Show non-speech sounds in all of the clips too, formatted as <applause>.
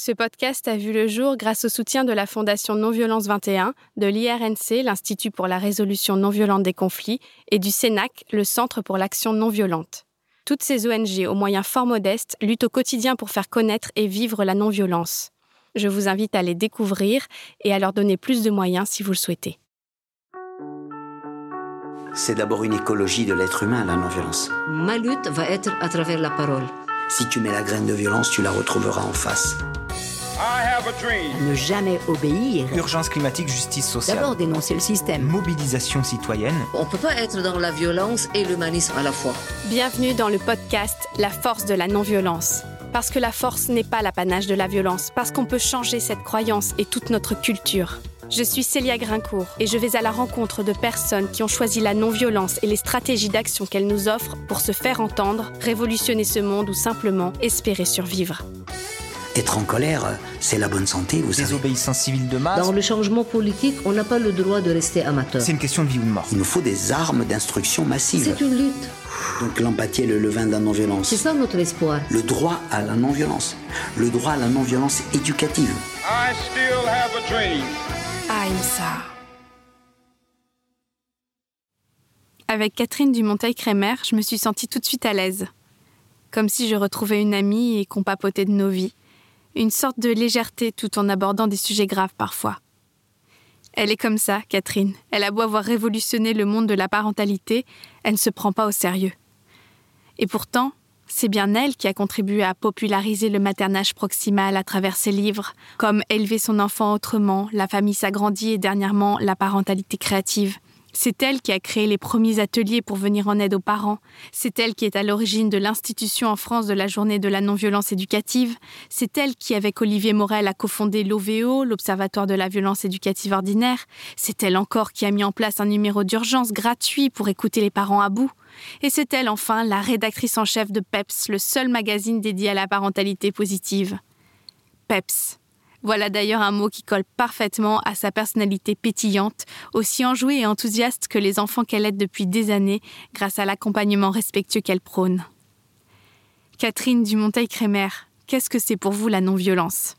Ce podcast a vu le jour grâce au soutien de la Fondation Non-Violence 21, de l'IRNC, l'Institut pour la résolution non violente des conflits, et du CENAC, le Centre pour l'action non violente. Toutes ces ONG, aux moyens fort modestes, luttent au quotidien pour faire connaître et vivre la non-violence. Je vous invite à les découvrir et à leur donner plus de moyens si vous le souhaitez. C'est d'abord une écologie de l'être humain, la non-violence. Ma lutte va être à travers la parole. Si tu mets la graine de violence, tu la retrouveras en face. Ne jamais obéir. Urgence climatique, justice sociale. D'abord dénoncer le système. Mobilisation citoyenne. On ne peut pas être dans la violence et l'humanisme à la fois. Bienvenue dans le podcast La force de la non-violence. Parce que la force n'est pas l'apanage de la violence, parce qu'on peut changer cette croyance et toute notre culture. Je suis Célia Grincourt et je vais à la rencontre de personnes qui ont choisi la non-violence et les stratégies d'action qu'elles nous offrent pour se faire entendre, révolutionner ce monde ou simplement espérer survivre. Être en colère, c'est la bonne santé, vous savez. Désobéissance civile de masse. Dans le changement politique, on n'a pas le droit de rester amateur. C'est une question de vie ou de mort. Il nous faut des armes d'instruction massive. C'est une lutte. Donc l'empathie est le levain de la non-violence. C'est ça notre espoir. Le droit à la non-violence. Le droit à la non-violence éducative. I still have a dream. Avec Catherine Dumonteil-Crémer, je me suis sentie tout de suite à l'aise. Comme si je retrouvais une amie et qu'on papotait de nos vies. Une sorte de légèreté tout en abordant des sujets graves parfois. Elle est comme ça, Catherine. Elle a beau avoir révolutionné le monde de la parentalité, elle ne se prend pas au sérieux. Et pourtant, c'est bien elle qui a contribué à populariser le maternage proximal à travers ses livres, comme Élever son enfant autrement, La famille s'agrandit et dernièrement La parentalité créative. C'est elle qui a créé les premiers ateliers pour venir en aide aux parents. C'est elle qui est à l'origine de l'institution en France de la journée de la non-violence éducative. C'est elle qui, avec Olivier Morel, a cofondé l'OVO, l'Observatoire de la violence éducative ordinaire. C'est elle encore qui a mis en place un numéro d'urgence gratuit pour écouter les parents à bout. Et c'est elle enfin la rédactrice en chef de PEPS, le seul magazine dédié à la parentalité positive. PEPS. Voilà d'ailleurs un mot qui colle parfaitement à sa personnalité pétillante, aussi enjouée et enthousiaste que les enfants qu'elle aide depuis des années grâce à l'accompagnement respectueux qu'elle prône. Catherine Dumonteil-Crémer, qu'est-ce que c'est pour vous la non-violence?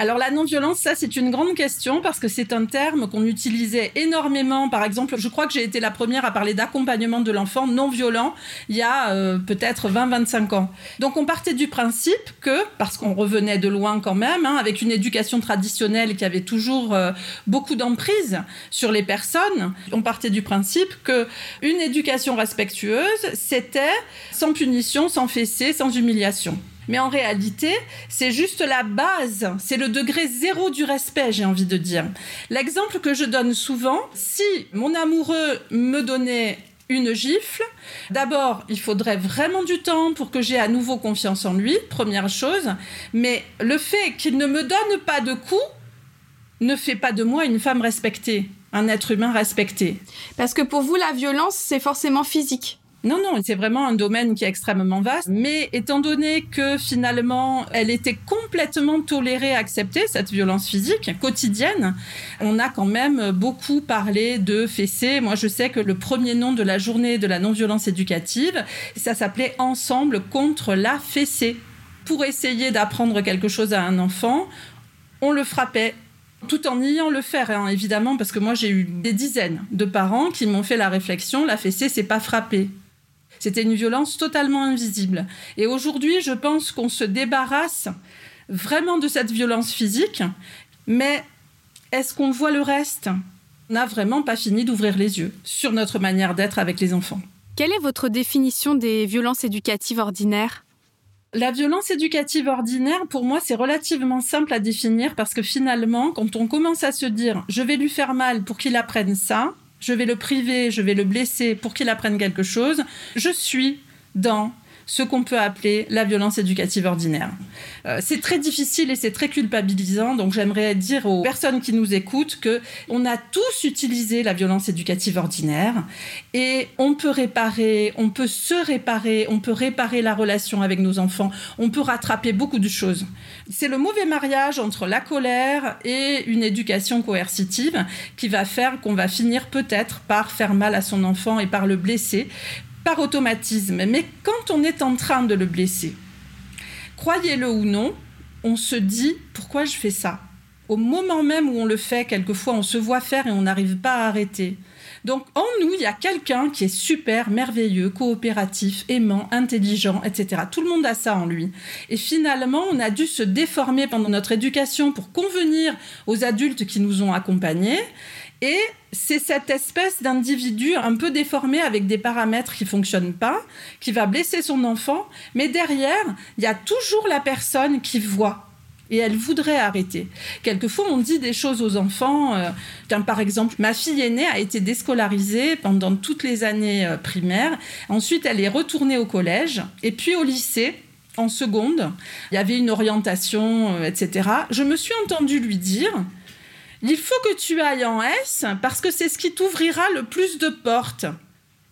Alors la non-violence, ça c'est une grande question parce que c'est un terme qu'on utilisait énormément. Par exemple, je crois que j'ai été la première à parler d'accompagnement de l'enfant non violent il y a euh, peut-être 20-25 ans. Donc on partait du principe que, parce qu'on revenait de loin quand même, hein, avec une éducation traditionnelle qui avait toujours euh, beaucoup d'emprise sur les personnes, on partait du principe que une éducation respectueuse, c'était sans punition, sans fessée, sans humiliation. Mais en réalité, c'est juste la base, c'est le degré zéro du respect, j'ai envie de dire. L'exemple que je donne souvent, si mon amoureux me donnait une gifle. D'abord, il faudrait vraiment du temps pour que j'ai à nouveau confiance en lui, première chose. Mais le fait qu'il ne me donne pas de coups ne fait pas de moi une femme respectée, un être humain respecté. Parce que pour vous, la violence, c'est forcément physique. Non, non, c'est vraiment un domaine qui est extrêmement vaste. Mais étant donné que finalement, elle était complètement tolérée, acceptée, cette violence physique quotidienne, on a quand même beaucoup parlé de fessées. Moi, je sais que le premier nom de la journée de la non-violence éducative, ça s'appelait Ensemble contre la fessée. Pour essayer d'apprendre quelque chose à un enfant, on le frappait tout en niant le faire, hein, évidemment, parce que moi j'ai eu des dizaines de parents qui m'ont fait la réflexion la fessée, c'est pas frapper. C'était une violence totalement invisible. Et aujourd'hui, je pense qu'on se débarrasse vraiment de cette violence physique, mais est-ce qu'on voit le reste? On n'a vraiment pas fini d'ouvrir les yeux sur notre manière d'être avec les enfants. Quelle est votre définition des violences éducatives ordinaires? La violence éducative ordinaire, pour moi, c'est relativement simple à définir parce que finalement, quand on commence à se dire je vais lui faire mal pour qu'il apprenne ça, je vais le priver, je vais le blesser pour qu'il apprenne quelque chose, je suis dans ce qu'on peut appeler la violence éducative ordinaire. Euh, c'est très difficile et c'est très culpabilisant, donc j'aimerais dire aux personnes qui nous écoutent que on a tous utilisé la violence éducative ordinaire et on peut réparer, on peut se réparer, on peut réparer la relation avec nos enfants, on peut rattraper beaucoup de choses. C'est le mauvais mariage entre la colère et une éducation coercitive qui va faire qu'on va finir peut-être par faire mal à son enfant et par le blesser par automatisme. Mais quand on est en train de le blesser, croyez-le ou non, on se dit pourquoi je fais ça? Au moment même où on le fait, quelquefois on se voit faire et on n'arrive pas à arrêter. Donc en nous, il y a quelqu'un qui est super, merveilleux, coopératif, aimant, intelligent, etc. Tout le monde a ça en lui. Et finalement, on a dû se déformer pendant notre éducation pour convenir aux adultes qui nous ont accompagnés. Et c'est cette espèce d'individu un peu déformé avec des paramètres qui fonctionnent pas, qui va blesser son enfant, mais derrière, il y a toujours la personne qui voit et elle voudrait arrêter. Quelquefois, on dit des choses aux enfants. Euh, par exemple, ma fille aînée a été déscolarisée pendant toutes les années euh, primaires. Ensuite, elle est retournée au collège et puis au lycée. En seconde, il y avait une orientation, euh, etc. Je me suis entendue lui dire il faut que tu ailles en S parce que c'est ce qui t'ouvrira le plus de portes.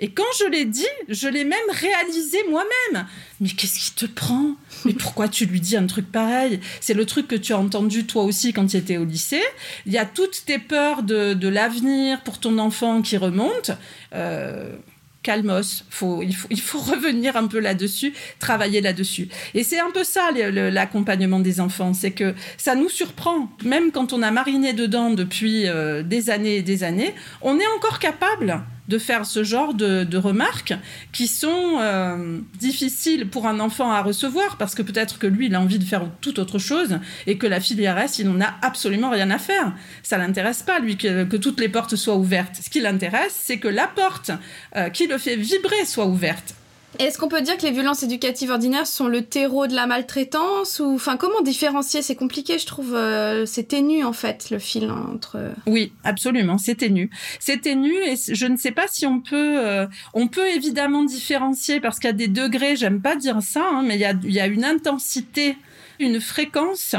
Et quand je l'ai dit, je l'ai même réalisé moi-même. Mais qu'est-ce qui te prend? Mais pourquoi tu lui dis un truc pareil? C'est le truc que tu as entendu toi aussi quand tu étais au lycée. Il y a toutes tes peurs de, l'avenir pour ton enfant qui remontent. Euh, calmos. Faut, il, faut, il faut <laughs> revenir un peu là-dessus, travailler là-dessus. Et c'est un peu ça l'accompagnement des enfants, c'est que ça nous surprend. Même quand on a mariné dedans depuis euh, des années et des années, on est encore capable de faire ce genre de, remarques qui sont euh, difficiles pour un enfant à recevoir parce que peut-être que lui, il a envie de faire tout autre chose et que la filière S, il n'en a absolument rien à faire. Ça l'intéresse pas, lui, que, toutes les portes soient ouvertes. Ce qui l'intéresse, c'est que la porte euh, qui le fait vibrer soit ouverte. Est-ce qu'on peut dire que les violences éducatives ordinaires sont le terreau de la maltraitance ou enfin comment différencier? C'est compliqué, je trouve. Euh, c'est ténu en fait le fil entre. Oui, absolument, c'est ténu. C'est ténu et je ne sais pas si on peut. Euh, on peut évidemment différencier parce qu'il y a des degrés. J'aime pas dire ça, hein, mais il y a, il y a une intensité une fréquence.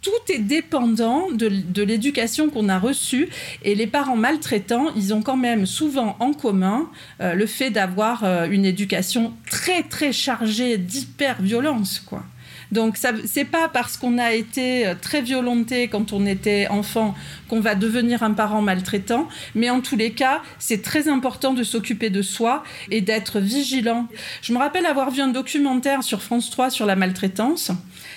Tout est dépendant de, l'éducation qu'on a reçue. Et les parents maltraitants, ils ont quand même souvent en commun euh, le fait d'avoir euh, une éducation très, très chargée d'hyper-violence, quoi. Donc ce c'est pas parce qu'on a été euh, très violenté quand on était enfant qu'on va devenir un parent maltraitant, mais en tous les cas, c'est très important de s'occuper de soi et d'être vigilant. Je me rappelle avoir vu un documentaire sur France 3 sur la maltraitance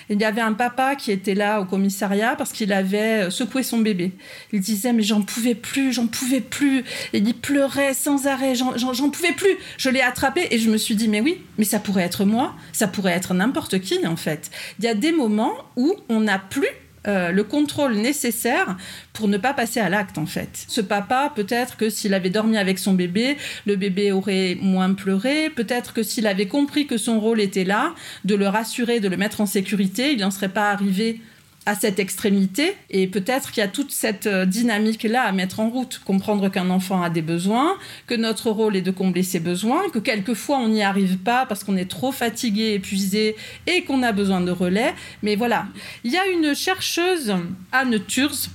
il y avait un papa qui était là au commissariat parce qu'il avait secoué son bébé. Il disait mais j'en pouvais plus, j'en pouvais plus. Et il pleurait sans arrêt, j'en pouvais plus. Je l'ai attrapé et je me suis dit mais oui, mais ça pourrait être moi, ça pourrait être n'importe qui en fait. Il y a des moments où on n'a plus euh, le contrôle nécessaire pour ne pas passer à l'acte en fait. Ce papa, peut-être que s'il avait dormi avec son bébé, le bébé aurait moins pleuré, peut-être que s'il avait compris que son rôle était là, de le rassurer, de le mettre en sécurité, il n'en serait pas arrivé à cette extrémité. Et peut-être qu'il y a toute cette euh, dynamique-là à mettre en route. Comprendre qu'un enfant a des besoins, que notre rôle est de combler ses besoins, que quelquefois on n'y arrive pas parce qu'on est trop fatigué, épuisé et qu'on a besoin de relais. Mais voilà. Il y a une chercheuse, Anne Turz,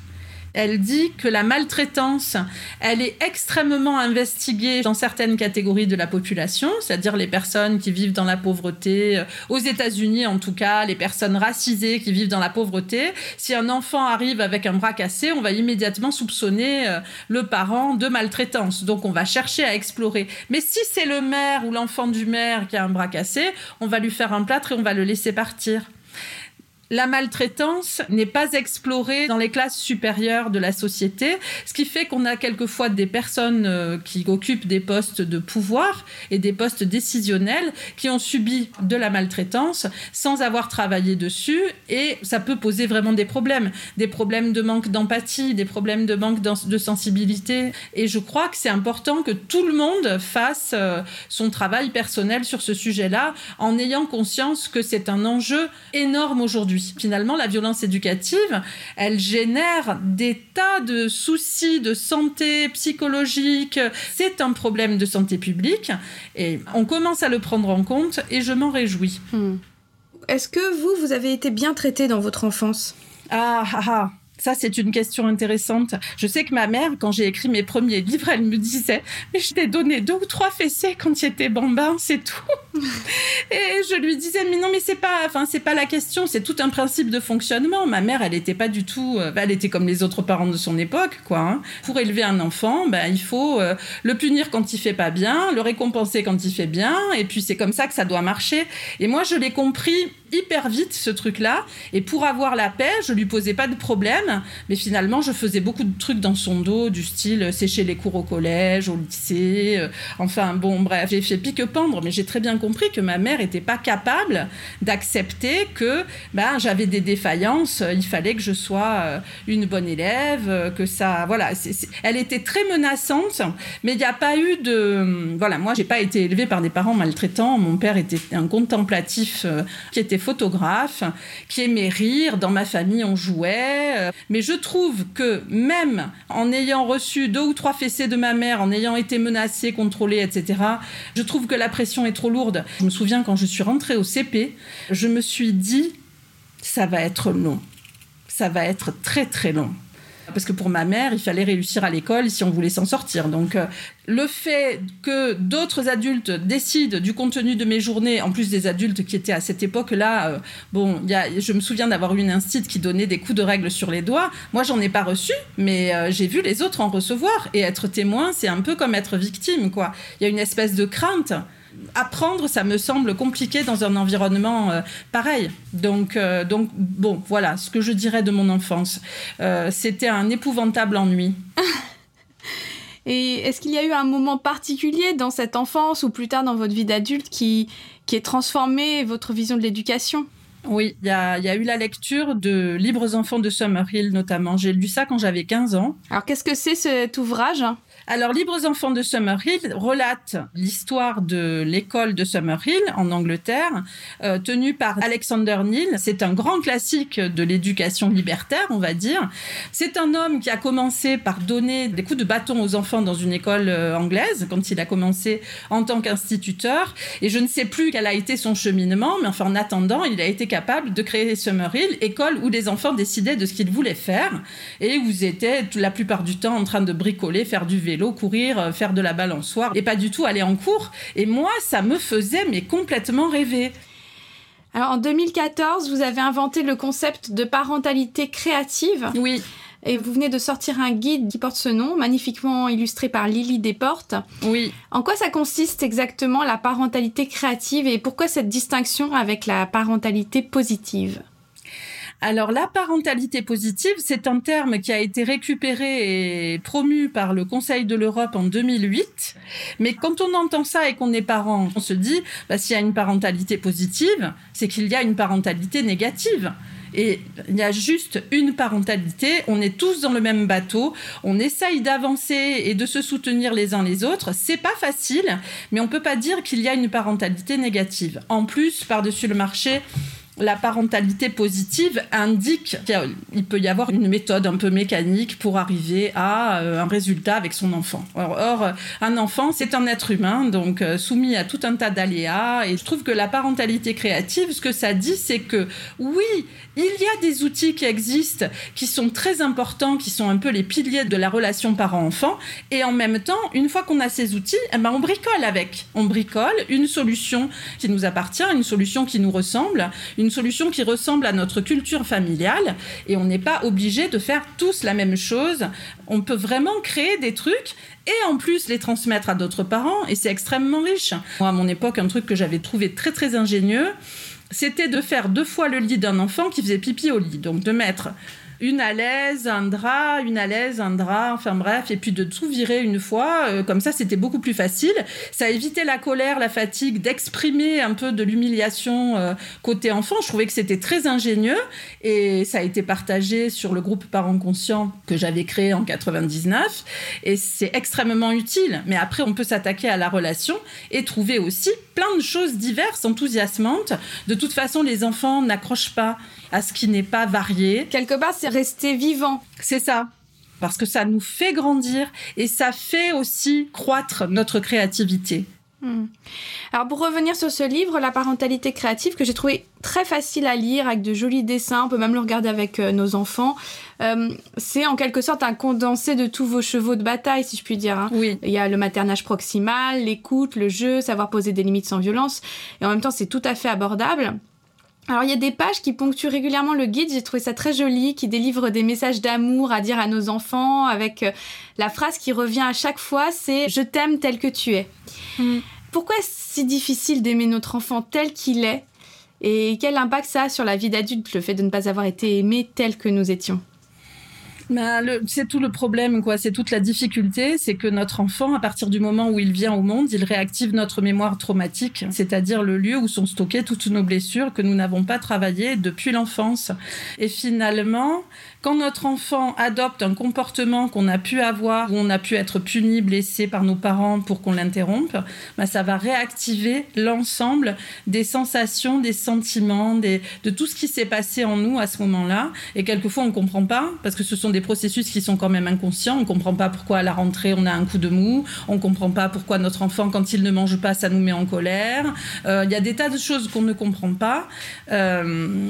elle dit que la maltraitance, elle est extrêmement investiguée dans certaines catégories de la population, c'est-à-dire les personnes qui vivent dans la pauvreté, euh, aux États-Unis en tout cas, les personnes racisées qui vivent dans la pauvreté. Si un enfant arrive avec un bras cassé, on va immédiatement soupçonner euh, le parent de maltraitance. Donc on va chercher à explorer. Mais si c'est le maire ou l'enfant du maire qui a un bras cassé, on va lui faire un plâtre et on va le laisser partir la maltraitance n'est pas explorée dans les classes supérieures de la société, ce qui fait qu'on a quelquefois des personnes euh, qui occupent des postes de pouvoir et des postes décisionnels qui ont subi de la maltraitance sans avoir travaillé dessus et ça peut poser vraiment des problèmes, des problèmes de manque d'empathie, des problèmes de manque de sensibilité. Et je crois que c'est important que tout le monde fasse euh, son travail personnel sur ce sujet-là en ayant conscience que c'est un enjeu énorme aujourd'hui Finalement, la violence éducative, elle génère des tas de soucis de santé psychologique. C'est un problème de santé publique et on commence à le prendre en compte et je m'en réjouis. Hmm. Est-ce que vous, vous avez été bien traité dans votre enfance? Ah, ah, ah. Ça, c'est une question intéressante. Je sais que ma mère, quand j'ai écrit mes premiers livres, elle me disait Mais je t'ai donné deux ou trois fessées quand tu étais bambin, c'est tout. <laughs> Et je lui disais Mais non, mais c'est pas, enfin, c'est pas la question, c'est tout un principe de fonctionnement. Ma mère, elle était pas du tout, euh, elle était comme les autres parents de son époque, quoi. Hein. Pour élever un enfant, ben, il faut euh, le punir quand il fait pas bien, le récompenser quand il fait bien, et puis c'est comme ça que ça doit marcher. Et moi, je l'ai compris hyper vite ce truc-là. Et pour avoir la paix, je lui posais pas de problème. Mais finalement, je faisais beaucoup de trucs dans son dos, du style sécher les cours au collège, au lycée. euh, enfin, bon, bref, j'ai fait pique-pendre. Mais j'ai très bien compris que ma mère était pas capable d'accepter que ben, j'avais des défaillances. Il fallait que je sois euh, une bonne élève, euh, que ça. Voilà. Elle était très menaçante, mais il n'y a pas eu de. Voilà, moi, j'ai pas été élevée par des parents maltraitants. Mon père était un contemplatif euh, qui était photographe, qui aimait rire. Dans ma famille, on jouait. euh, Mais je trouve que même en ayant reçu deux ou trois fessées de ma mère, en ayant été menacée, contrôlée, etc., je trouve que la pression est trop lourde. Je me souviens quand je suis rentrée au CP, je me suis dit, ça va être long. Ça va être très très long. Parce que pour ma mère, il fallait réussir à l'école si on voulait s'en sortir. Donc, euh, le fait que d'autres adultes décident du contenu de mes journées, en plus des adultes qui étaient à cette époque-là, euh, bon, je me souviens d'avoir eu une instit qui donnait des coups de règle sur les doigts. Moi, j'en ai pas reçu, mais euh, j'ai vu les autres en recevoir. Et être témoin, c'est un peu comme être victime, quoi. Il y a une espèce de crainte apprendre, ça me semble compliqué dans un environnement euh, pareil. Donc, euh, donc, bon, voilà ce que je dirais de mon enfance. Euh, C'était un épouvantable ennui. <laughs> Et est-ce qu'il y a eu un moment particulier dans cette enfance ou plus tard dans votre vie d'adulte qui, qui ait transformé votre vision de l'éducation? Oui, il y y a eu la lecture de Libres enfants de Summerhill notamment. J'ai lu ça quand j'avais 15 ans. Alors qu'est-ce que c'est cet ouvrage? Alors, Libres enfants de Summerhill relate l'histoire de l'école de Summerhill en Angleterre, euh, tenue par Alexander Neal. C'est un grand classique de l'éducation libertaire, on va dire. C'est un homme qui a commencé par donner des coups de bâton aux enfants dans une école euh, anglaise quand il a commencé en tant qu'instituteur. Et je ne sais plus quel a été son cheminement, mais enfin, en attendant, il a été capable de créer Summerhill, école où les enfants décidaient de ce qu'ils voulaient faire et où ils étaient la plupart du temps en train de bricoler, faire du vélo, courir, euh, faire de la balançoire et pas du tout aller en cours. Et moi, ça me faisait mais complètement rêver. Alors en 2014, vous avez inventé le concept de parentalité créative Oui, et vous venez de sortir un guide qui porte ce nom, magnifiquement illustré par Lily Desportes. oui. En quoi ça consiste exactement la parentalité créative et pourquoi cette distinction avec la parentalité positive? Alors la parentalité positive, c'est un terme qui a été récupéré et promu par le Conseil de l'Europe en 2008. Mais quand on entend ça et qu'on est parent, on se dit, bah, s'il y a une parentalité positive, c'est qu'il y a une parentalité négative. Et il y a juste une parentalité, on est tous dans le même bateau, on essaye d'avancer et de se soutenir les uns les autres. C'est pas facile, mais on peut pas dire qu'il y a une parentalité négative. En plus, par-dessus le marché, la parentalité positive indique qu'il peut y avoir une méthode un peu mécanique pour arriver à euh, un résultat avec son enfant. Or, un enfant, c'est un être humain, donc euh, soumis à tout un tas d'aléas. Et je trouve que la parentalité créative, ce que ça dit, c'est que oui, il y a des outils qui existent, qui sont très importants, qui sont un peu les piliers de la relation parent-enfant. Et en même temps, une fois qu'on a ces outils, eh ben, on bricole avec. On bricole une solution qui nous appartient, une solution qui nous ressemble, une solution qui ressemble à notre culture familiale. Et on n'est pas obligé de faire tous la même chose. On peut vraiment créer des trucs et en plus les transmettre à d'autres parents. Et c'est extrêmement riche. Moi, à mon époque, un truc que j'avais trouvé très très ingénieux, c'était de faire deux fois le lit d'un enfant qui faisait pipi au lit. Donc de mettre une à l'aise, un drap, une à l'aise, un drap, enfin bref, et puis de tout virer une fois. euh, comme ça, c'était beaucoup plus facile. Ça évitait la colère, la fatigue, d'exprimer un peu de l'humiliation euh, côté enfant. Je trouvais que c'était très ingénieux et ça a été partagé sur le groupe Parents Conscients que j'avais créé en 99 et c'est extrêmement utile. Mais après, on peut s'attaquer à la relation et trouver aussi plein de choses diverses, enthousiasmantes. De toute façon, les enfants n'accrochent pas à ce qui n'est pas varié. Quelque part, c'est rester vivant. C'est ça. Parce que ça nous fait grandir et ça fait aussi croître notre créativité. Hmm. Alors pour revenir sur ce livre, La parentalité créative, que j'ai trouvé très facile à lire avec de jolis dessins, on peut même le regarder avec euh, nos enfants, euh, c'est en quelque sorte un condensé de tous vos chevaux de bataille, si je puis dire. hein. Oui. Il y a le maternage proximal, l'écoute, le jeu, savoir poser des limites sans violence, et en même temps c'est tout à fait abordable. Alors il y a des pages qui ponctuent régulièrement le guide, j'ai trouvé ça très joli, qui délivre des messages d'amour à dire à nos enfants, avec euh, la phrase qui revient à chaque fois, c'est ⁇ Je t'aime tel que tu es ⁇ Mm. Pourquoi est-ce si difficile d'aimer notre enfant tel qu'il est? Et quel impact ça a sur la vie d'adulte, le fait de ne pas avoir été aimé tel que nous étions? Ben, c'est tout le problème, quoi. C'est toute la difficulté, c'est que notre enfant, à partir du moment où il vient au monde, il réactive notre mémoire traumatique, c'est-à-dire le lieu où sont stockées toutes nos blessures que nous n'avons pas travaillées depuis l'enfance. Et finalement, quand notre enfant adopte un comportement qu'on a pu avoir, où on a pu être puni, blessé par nos parents pour qu'on l'interrompe, ben, ça va réactiver l'ensemble des sensations, des sentiments, de tout ce qui s'est passé en nous à ce moment-là. Et quelquefois, on comprend pas, parce que ce sont des processus qui sont quand même inconscients. On comprend pas pourquoi à la rentrée, on a un coup de mou. On comprend pas pourquoi notre enfant, quand il ne mange pas, ça nous met en colère. Euh, il y a des tas de choses qu'on ne comprend pas. Euh,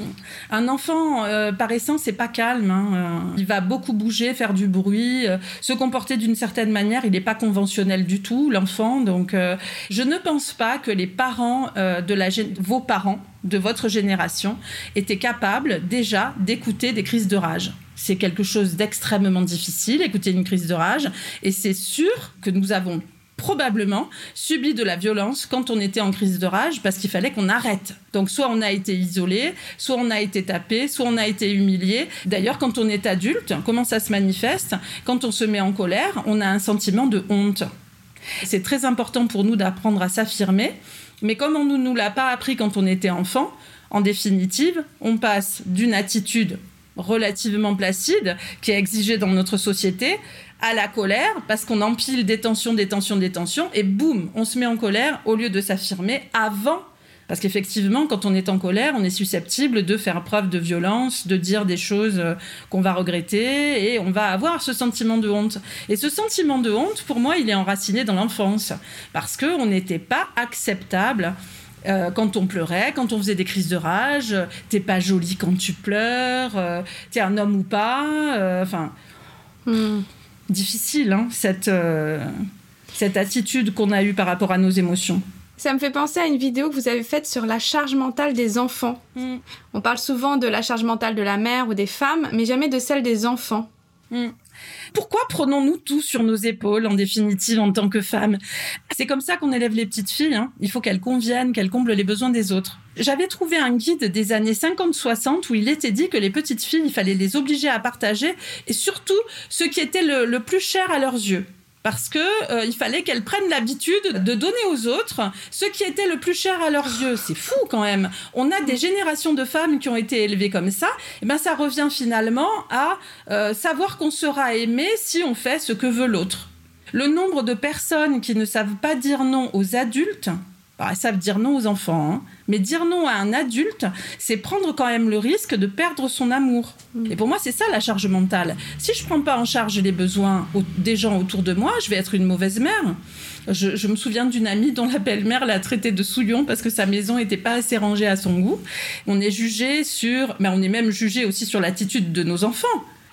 un enfant, euh, par essence, c'est pas calme. Hein. Euh, il va beaucoup bouger, faire du bruit, euh, se comporter d'une certaine manière. Il n'est pas conventionnel du tout, l'enfant. Donc, euh, je ne pense pas que les parents de la vos parents de votre génération étaient capables déjà d'écouter des crises de rage. C'est quelque chose d'extrêmement difficile, écouter une crise de rage. Et c'est sûr que nous avons probablement subi de la violence quand on était en crise de rage parce qu'il fallait qu'on arrête. Donc soit on a été isolé, soit on a été tapé, soit on a été humilié. D'ailleurs, quand on est adulte, comment ça se manifeste? Quand on se met en colère, on a un sentiment de honte. C'est très important pour nous d'apprendre à s'affirmer, mais comme on ne nous l'a pas appris quand on était enfant, en définitive, on passe d'une attitude relativement placide qui est exigée dans notre société à la colère parce qu'on empile des tensions, des tensions, des tensions et boum, on se met en colère au lieu de s'affirmer avant. Parce qu'effectivement, quand on est en colère, on est susceptible de faire preuve de violence, de dire des choses euh, qu'on va regretter et on va avoir ce sentiment de honte. Et ce sentiment de honte, pour moi, il est enraciné dans l'enfance parce qu'on n'était pas acceptable. Euh, quand on pleurait, quand on faisait des crises de rage, t'es pas jolie quand tu pleures, euh, t'es un homme ou pas, enfin. Hmm difficile, hein, cette, euh, cette attitude qu'on a eue par rapport à nos émotions. Ça me fait penser à une vidéo que vous avez faite sur la charge mentale des enfants. Mm. On parle souvent de la charge mentale de la mère ou des femmes, mais jamais de celle des enfants. Mm. Pourquoi prenons-nous tout sur nos épaules, en définitive, en tant que femmes? C'est comme ça qu'on élève les petites filles. Hein. Il faut qu'elles conviennent, qu'elles comblent les besoins des autres. J'avais trouvé un guide des années 50-60 où il était dit que les petites filles, il fallait les obliger à partager, et surtout ce qui était le plus cher à leurs yeux parce que euh, il fallait qu'elles prennent l'habitude de donner aux autres ce qui était le plus cher à leurs yeux. C'est fou quand même. On a des générations de femmes qui ont été élevées comme ça. Et ben ça revient finalement à euh, savoir qu'on sera aimé si on fait ce que veut l'autre. Le nombre de personnes qui ne savent pas dire non aux adultes, bah, elles savent dire non aux enfants, hein, mais dire non à un adulte, c'est prendre quand même le risque de perdre son amour. Mm. Et pour moi, c'est ça la charge mentale. Si je prends pas en charge les besoins des gens autour de moi, je vais être une mauvaise mère. Je, me souviens d'une amie dont la belle-mère l'a traité de souillon parce que sa maison n'était pas assez rangée à son goût. On est jugé sur, mais on est même jugé aussi sur l'attitude de nos enfants.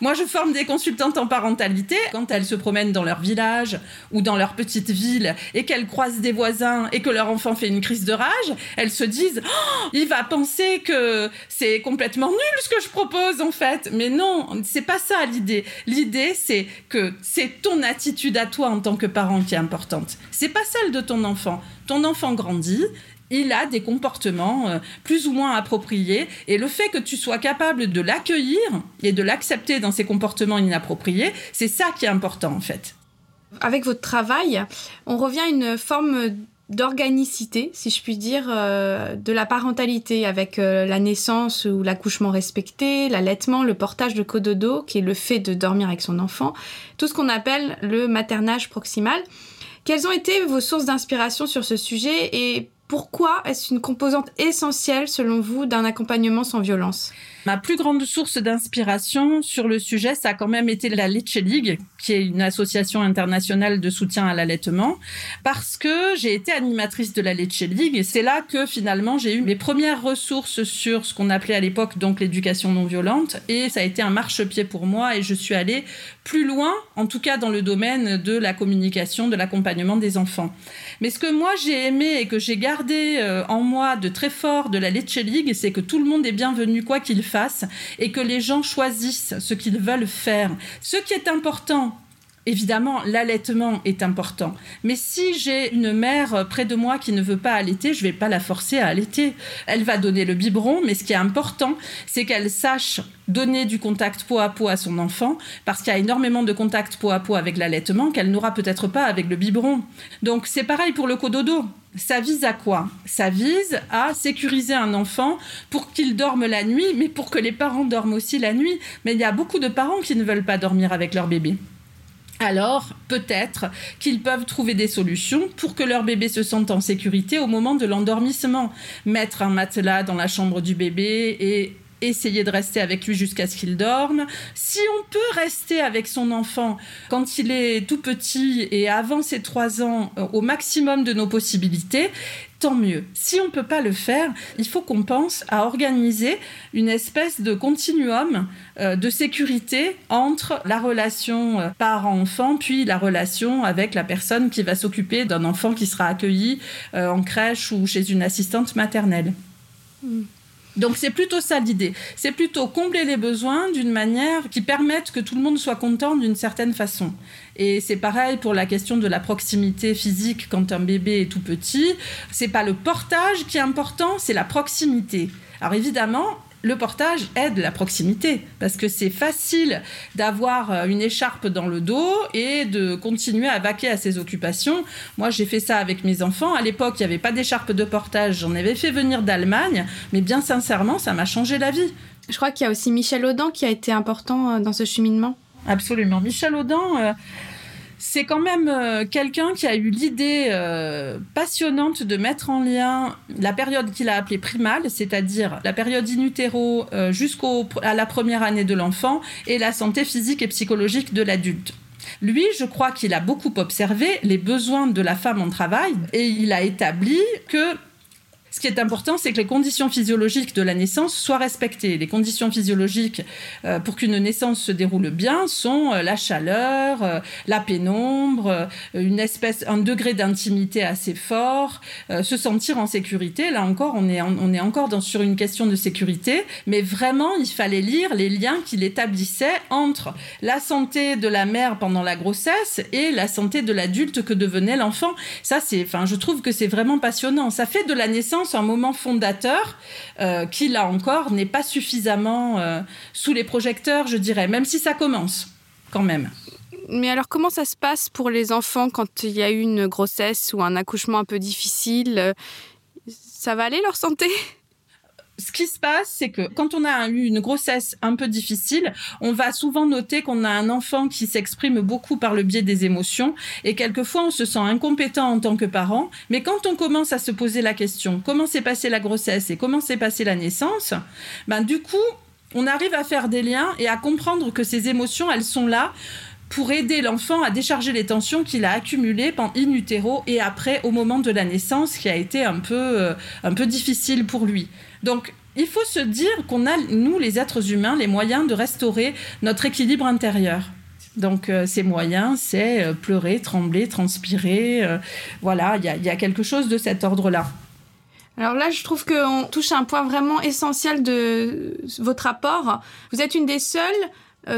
Moi, je forme des consultantes en parentalité. Quand elles se promènent dans leur village ou dans leur petite ville et qu'elles croisent des voisins et que leur enfant fait une crise de rage, elles se disent oh, il va penser que c'est complètement nul ce que je propose en fait. Mais non, c'est pas ça l'idée. L'idée, c'est que c'est ton attitude à toi en tant que parent qui est importante. C'est pas celle de ton enfant. Ton enfant grandit, il a des comportements euh, plus ou moins appropriés. Et le fait que tu sois capable de l'accueillir et de l'accepter dans ses comportements inappropriés, c'est ça qui est important en fait. Avec votre travail, on revient à une forme d'organicité, si je puis dire, euh, de la parentalité avec euh, la naissance ou l'accouchement respecté, l'allaitement, le portage de cododo, qui est le fait de dormir avec son enfant, tout ce qu'on appelle le maternage proximal. Quelles ont été vos sources d'inspiration sur ce sujet et pourquoi est-ce une composante essentielle, selon vous, d'un accompagnement sans violence? Ma plus grande source d'inspiration sur le sujet, ça a quand même été la Leche League, qui est une association internationale de soutien à l'allaitement, parce que j'ai été animatrice de la Leche League et c'est là que finalement j'ai eu mes premières ressources sur ce qu'on appelait à l'époque donc l'éducation non violente et ça a été un marchepied pour moi et je suis allée plus loin, en tout cas dans le domaine de la communication, de l'accompagnement des enfants. Mais ce que moi j'ai aimé et que j'ai gardé euh, en moi de très fort de la Leche League, c'est que tout le monde est bienvenu quoi qu'il fasse et que les gens choisissent ce qu'ils veulent faire. Ce qui est important Évidemment, l'allaitement est important. Mais si j'ai une mère près de moi qui ne veut pas allaiter, je ne vais pas la forcer à allaiter. Elle va donner le biberon, mais ce qui est important, c'est qu'elle sache donner du contact peau à peau à son enfant, parce qu'il y a énormément de contact peau à peau avec l'allaitement qu'elle n'aura peut-être pas avec le biberon. Donc c'est pareil pour le cododo. Ça vise à quoi? Ça vise à sécuriser un enfant pour qu'il dorme la nuit, mais pour que les parents dorment aussi la nuit. Mais il y a beaucoup de parents qui ne veulent pas dormir avec leur bébé alors peut-être qu'ils peuvent trouver des solutions pour que leur bébé se sente en sécurité au moment de l'endormissement. Mettre un matelas dans la chambre du bébé et essayer de rester avec lui jusqu'à ce qu'il dorme. Si on peut rester avec son enfant quand il est tout petit et avant ses trois ans euh, au maximum de nos possibilités, tant mieux. Si on ne peut pas le faire, il faut qu'on pense à organiser une espèce de continuum euh, de sécurité entre la relation euh, parent-enfant, puis la relation avec la personne qui va s'occuper d'un enfant qui sera accueilli en crèche ou chez une assistante maternelle. Hmm. Donc c'est plutôt ça l'idée. C'est plutôt combler les besoins d'une manière qui permette que tout le monde soit content d'une certaine façon. Et c'est pareil pour la question de la proximité physique quand un bébé est tout petit. C'est pas le portage qui est important, c'est la proximité. Alors évidemment, le portage aide la proximité parce que c'est facile d'avoir euh, une écharpe dans le dos et de continuer à vaquer à ses occupations. Moi, j'ai fait ça avec mes enfants. À l'époque, il n'y avait pas d'écharpe de portage. J'en avais fait venir d'Allemagne, mais bien sincèrement, ça m'a changé la vie. Je crois qu'il y a aussi Michel Audin qui a été important euh, dans ce cheminement. Absolument. Michel Audin. Euh, c'est quand même euh, quelqu'un qui a eu l'idée euh, passionnante de mettre en lien la période qu'il a appelée primale, c'est-à-dire la période in utero euh, jusqu'à la première année de l'enfant, et la santé physique et psychologique de l'adulte. Lui, je crois qu'il a beaucoup observé les besoins de la femme en travail et il a établi que ce qui est important, c'est que les conditions physiologiques de la naissance soient respectées. Les conditions physiologiques euh, pour qu'une naissance se déroule bien sont euh, la chaleur, euh, la pénombre, une espèce, un degré d'intimité assez fort, se sentir en sécurité. Là encore, on est, on est encore sur une question de sécurité, mais vraiment, il fallait lire les liens qu'il établissait entre la santé de la mère pendant la grossesse et la santé de l'adulte que devenait l'enfant. Ça, c'est, enfin, je trouve que c'est vraiment passionnant. Ça fait de la naissance un moment fondateur euh, qui, là encore, n'est pas suffisamment euh, sous les projecteurs, je dirais, même si ça commence quand même. Mais alors, comment ça se passe pour les enfants quand il y a eu une grossesse ou un accouchement un peu difficile? Ça va aller leur santé? Ce qui se passe, c'est que quand on a eu une grossesse un peu difficile, on va souvent noter qu'on a un enfant qui s'exprime beaucoup par le biais des émotions et quelquefois on se sent incompétent en tant que parent. Mais quand on commence à se poser la question comment s'est passée la grossesse et comment s'est passée la naissance, ben du coup, on arrive à faire des liens et à comprendre que ces émotions, elles sont là pour aider l'enfant à décharger les tensions qu'il a accumulées pendant in utero et après au moment de la naissance qui a été un peu, euh, un peu difficile pour lui. Donc, il faut se dire qu'on a, nous, les êtres humains, les moyens de restaurer notre équilibre intérieur. Donc, euh, ces moyens, c'est euh, pleurer, trembler, transpirer. Voilà, il y, a, quelque chose de cet ordre-là. Alors là, je trouve qu'on touche à un point vraiment essentiel de votre rapport. Vous êtes une des seules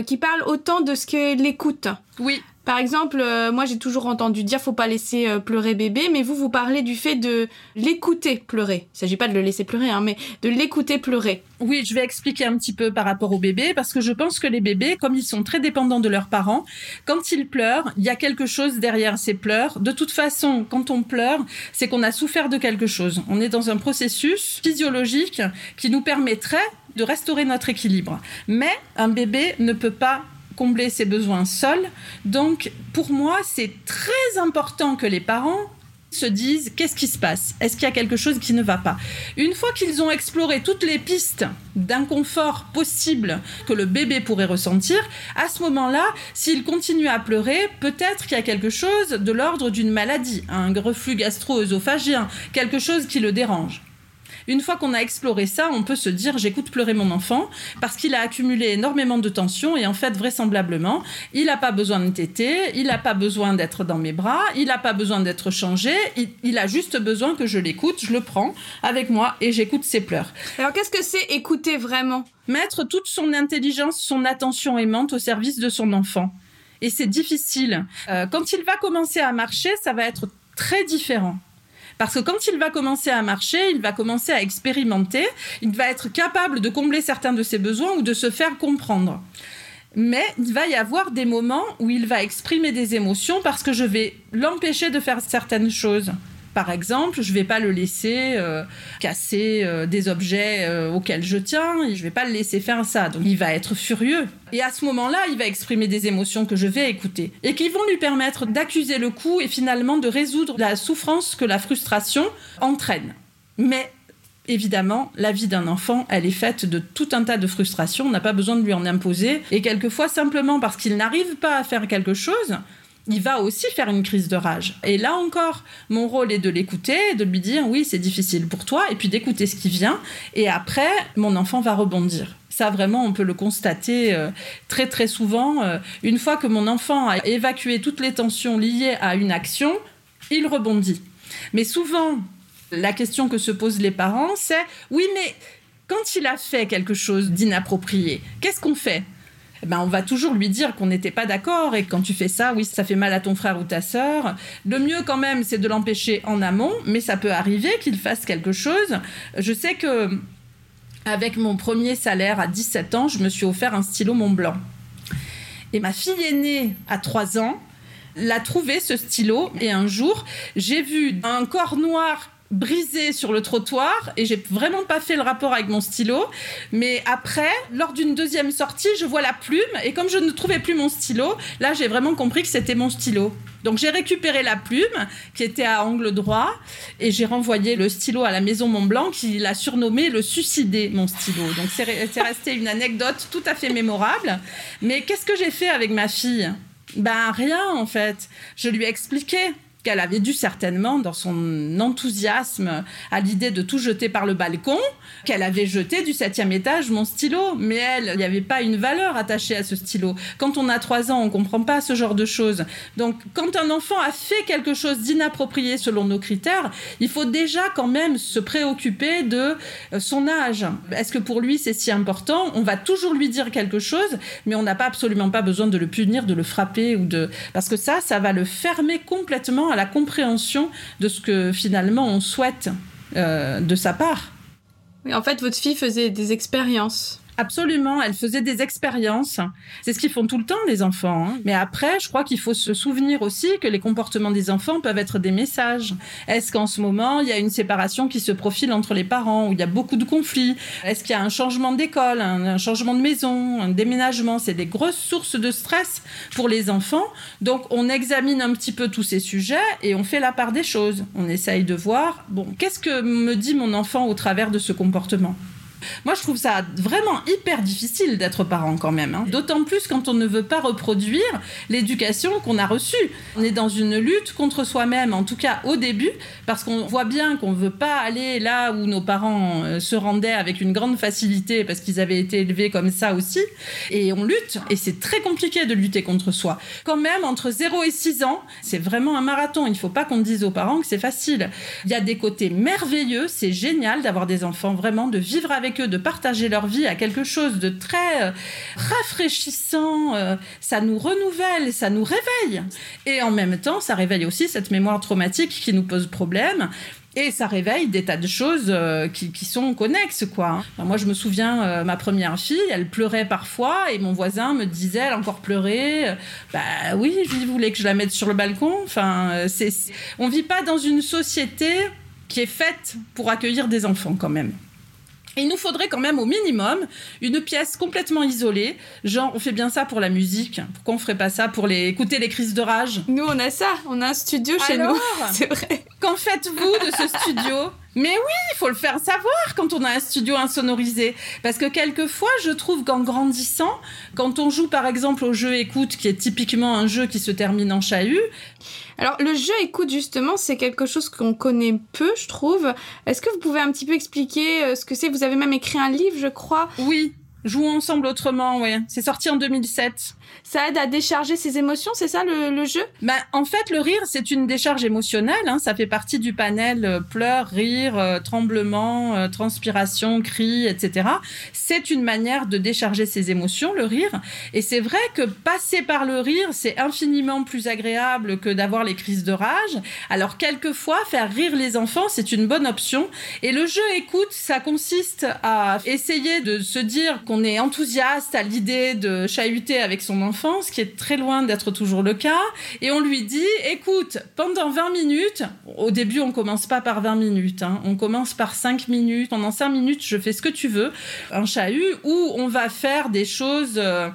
qui parle autant de ce qu'est l'écoute. Oui. Par exemple, euh, moi j'ai toujours entendu dire faut pas laisser euh, pleurer bébé, mais vous vous parlez du fait de l'écouter pleurer. Il s'agit pas de le laisser pleurer, hein, mais de l'écouter pleurer. Oui, je vais expliquer un petit peu par rapport au bébé, parce que je pense que les bébés, comme ils sont très dépendants de leurs parents, quand ils pleurent, il y a quelque chose derrière ces pleurs. De toute façon, quand on pleure, c'est qu'on a souffert de quelque chose. On est dans un processus physiologique qui nous permettrait de restaurer notre équilibre. Mais un bébé ne peut pas combler ses besoins seuls. Donc, pour moi, c'est très important que les parents se disent qu'est-ce qui se passe? Est-ce qu'il y a quelque chose qui ne va pas? Une fois qu'ils ont exploré toutes les pistes d'inconfort possible que le bébé pourrait ressentir, à ce moment-là, s'il continue à pleurer, peut-être qu'il y a quelque chose de l'ordre d'une maladie, un reflux gastro-œsophagien, quelque chose qui le dérange. Une fois qu'on a exploré ça, on peut se dire j'écoute pleurer mon enfant parce qu'il a accumulé énormément de tensions et en fait vraisemblablement, il n'a pas besoin de téter, il n'a pas besoin d'être dans mes bras, il n'a pas besoin d'être changé, il, a juste besoin que je l'écoute, je le prends avec moi et j'écoute ses pleurs. Alors qu'est-ce que c'est écouter vraiment? Mettre toute son intelligence, son attention aimante au service de son enfant Et c'est difficile. Euh, quand il va commencer à marcher, ça va être très différent. Parce que quand il va commencer à marcher, il va commencer à expérimenter, il va être capable de combler certains de ses besoins ou de se faire comprendre. Mais il va y avoir des moments où il va exprimer des émotions parce que je vais l'empêcher de faire certaines choses. Par exemple, je ne vais pas le laisser euh, casser euh, des objets euh, auxquels je tiens, et je ne vais pas le laisser faire ça. Donc il va être furieux. Et à ce moment-là, il va exprimer des émotions que je vais écouter et qui vont lui permettre d'accuser le coup et finalement de résoudre la souffrance que la frustration entraîne. Mais Évidemment, la vie d'un enfant, elle est faite de tout un tas de frustrations, on n'a pas besoin de lui en imposer. Et quelquefois, simplement parce qu'il n'arrive pas à faire quelque chose, il va aussi faire une crise de rage. Et là encore, mon rôle est de l'écouter, de lui dire oui, c'est difficile pour toi, et puis d'écouter ce qui vient. Et après, mon enfant va rebondir. Ça, vraiment, on peut le constater euh, très très souvent. Euh, une fois que mon enfant a évacué toutes les tensions liées à une action, il rebondit. Mais souvent, la question que se posent les parents, c'est oui, mais quand il a fait quelque chose d'inapproprié, qu'est-ce qu'on fait? Ben, on va toujours lui dire qu'on n'était pas d'accord et quand tu fais ça, oui, ça fait mal à ton frère ou ta sœur. Le mieux quand même, c'est de l'empêcher en amont, mais ça peut arriver qu'il fasse quelque chose. Je sais que avec mon premier salaire à 17 ans, je me suis offert un stylo Mont Blanc. Et ma fille aînée, à 3 ans, l'a trouvé ce stylo et un jour, j'ai vu un corps noir brisé sur le trottoir et j'ai vraiment pas fait le rapport avec mon stylo. Mais après, lors d'une deuxième sortie, je vois la plume et comme je ne trouvais plus mon stylo, là j'ai vraiment compris que c'était mon stylo. Donc j'ai récupéré la plume qui était à angle droit et j'ai renvoyé le stylo à la maison Montblanc qui l'a surnommé le suicidé, mon stylo. Donc c'est resté une anecdote tout à fait mémorable. Mais qu'est-ce que j'ai fait avec ma fille? Ben rien en fait. Je lui ai expliqué qu'elle avait dû certainement, dans son enthousiasme à l'idée de tout jeter par le balcon, qu'elle avait jeté du septième étage mon stylo. Mais elle, il n'y avait pas une valeur attachée à ce stylo. Quand on a trois ans, on ne comprend pas ce genre de choses. Donc, quand un enfant a fait quelque chose d'inapproprié selon nos critères, il faut déjà quand même se préoccuper de euh, son âge. Est-ce que pour lui c'est si important? On va toujours lui dire quelque chose, mais on n'a pas absolument pas besoin de le punir, de le frapper ou de parce que ça, ça va le fermer complètement la compréhension de ce que finalement on souhaite euh, de sa part. Oui, en fait, votre fille faisait des expériences. Absolument, elle faisait des expériences. C'est ce qu'ils font tout le temps, les enfants. Hein. Mais après, je crois qu'il faut se souvenir aussi que les comportements des enfants peuvent être des messages. Est-ce qu'en ce moment, il y a une séparation qui se profile entre les parents, où il y a beaucoup de conflits? Est-ce qu'il y a un changement d'école, un, changement de maison, un déménagement? C'est des grosses sources de stress pour les enfants. Donc, on examine un petit peu tous ces sujets et on fait la part des choses. On essaye de voir, bon, qu'est-ce que me dit mon enfant au travers de ce comportement? Moi, je trouve ça vraiment hyper difficile d'être parent quand même. Hein. D'autant plus quand on ne veut pas reproduire l'éducation qu'on a reçue. On est dans une lutte contre soi-même, en tout cas au début, parce qu'on voit bien qu'on ne veut pas aller là où nos parents euh, se rendaient avec une grande facilité parce qu'ils avaient été élevés comme ça aussi. Et on lutte. Et c'est très compliqué de lutter contre soi. Quand même, entre 0 et 6 ans, c'est vraiment un marathon. Il ne faut pas qu'on dise aux parents que c'est facile. Il y a des côtés merveilleux. C'est génial d'avoir des enfants, vraiment, de vivre avec de partager leur vie à quelque chose de très euh, rafraîchissant. Euh, ça nous renouvelle, ça nous réveille. Et en même temps, ça réveille aussi cette mémoire traumatique qui nous pose problème. Et ça réveille des tas de choses euh, qui, sont connexes, quoi. moi, je me souviens, ma première fille, elle pleurait parfois, et mon voisin me disait, elle encore pleuré. Bah oui, je voulais que je la mette sur le balcon. Enfin, c'est, on vit pas dans une société qui est faite pour accueillir des enfants, quand même il nous faudrait quand même au minimum une pièce complètement isolée. Genre, on fait bien ça pour la musique. Pourquoi on ferait pas ça pour les... écouter les crises de rage? Nous, on a ça. On a un studio chez nous. <laughs> C'est vrai. Qu'en faites-vous de ce studio? Mais oui, il faut le faire savoir quand on a un studio insonorisé. Parce que quelquefois, je trouve qu'en grandissant, quand on joue par exemple au jeu écoute, qui est typiquement un jeu qui se termine en chahut, alors le jeu écoute justement, c'est quelque chose qu'on connaît peu, je trouve. Est-ce que vous pouvez un petit peu expliquer euh, ce que c'est? Vous avez même écrit un livre, je crois. Oui. Jouons ensemble autrement, ouais. C'est sorti en 2007. Ça aide à décharger ses émotions, c'est ça le, jeu? Ben, en fait, le rire, c'est une décharge émotionnelle. Hein. Ça fait partie du panel euh, pleurs, rire, euh, tremblement, euh, transpiration, cris, etc. C'est une manière de décharger ses émotions, le rire. Et c'est vrai que passer par le rire, c'est infiniment plus agréable que d'avoir les crises de rage. Alors, quelquefois, faire rire les enfants, c'est une bonne option. Et le jeu écoute, ça consiste à essayer de se dire qu'on est enthousiaste à l'idée de chahuter avec son enfant, ce qui est très loin d'être toujours le cas. Et on lui dit, écoute, pendant 20 minutes, au début on commence pas par 20 minutes, hein, on commence par 5 minutes. Pendant 5 minutes, je fais ce que tu veux, un chahut, où on va faire des choses... Euh,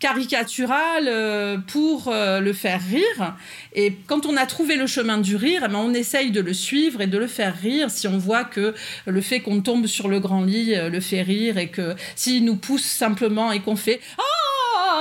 caricaturales euh, pour euh, le faire rire. Et quand on a trouvé le chemin du rire, eh ben, on essaye de le suivre et de le faire rire. Si on voit que le fait qu'on tombe sur le grand lit le fait rire et que s'il nous pousse simplement et qu'on fait «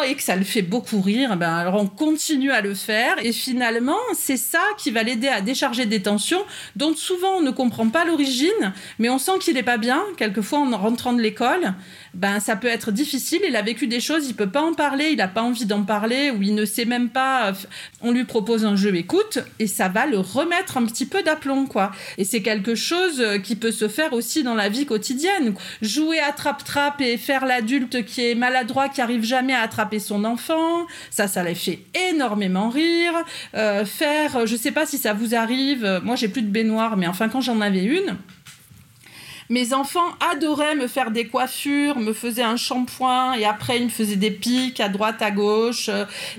Ah !» et que ça le fait beaucoup rire, ben alors on continue à le faire et finalement c'est ça qui va l'aider à décharger des tensions dont souvent on ne comprend pas l'origine, mais on sent qu'il n'est pas bien. Quelquefois en rentrant de l'école, ben ça peut être difficile. Il a vécu des choses, il peut pas en parler, il n'a pas envie d'en parler ou il ne sait même pas. On lui propose un jeu écoute et ça va le remettre un petit peu d'aplomb quoi. Et c'est quelque chose qui peut se faire aussi dans la vie quotidienne. Jouer attrape-trappe et faire l'adulte qui est maladroit, qui arrive jamais à attraper son enfant, ça, ça les fait énormément rire. Euh, faire, je sais pas si ça vous arrive. Moi j'ai plus de baignoire, mais enfin quand j'en avais une mes enfants adoraient me faire des coiffures, me faisaient un shampoing et après ils me faisaient des pics à droite, à gauche.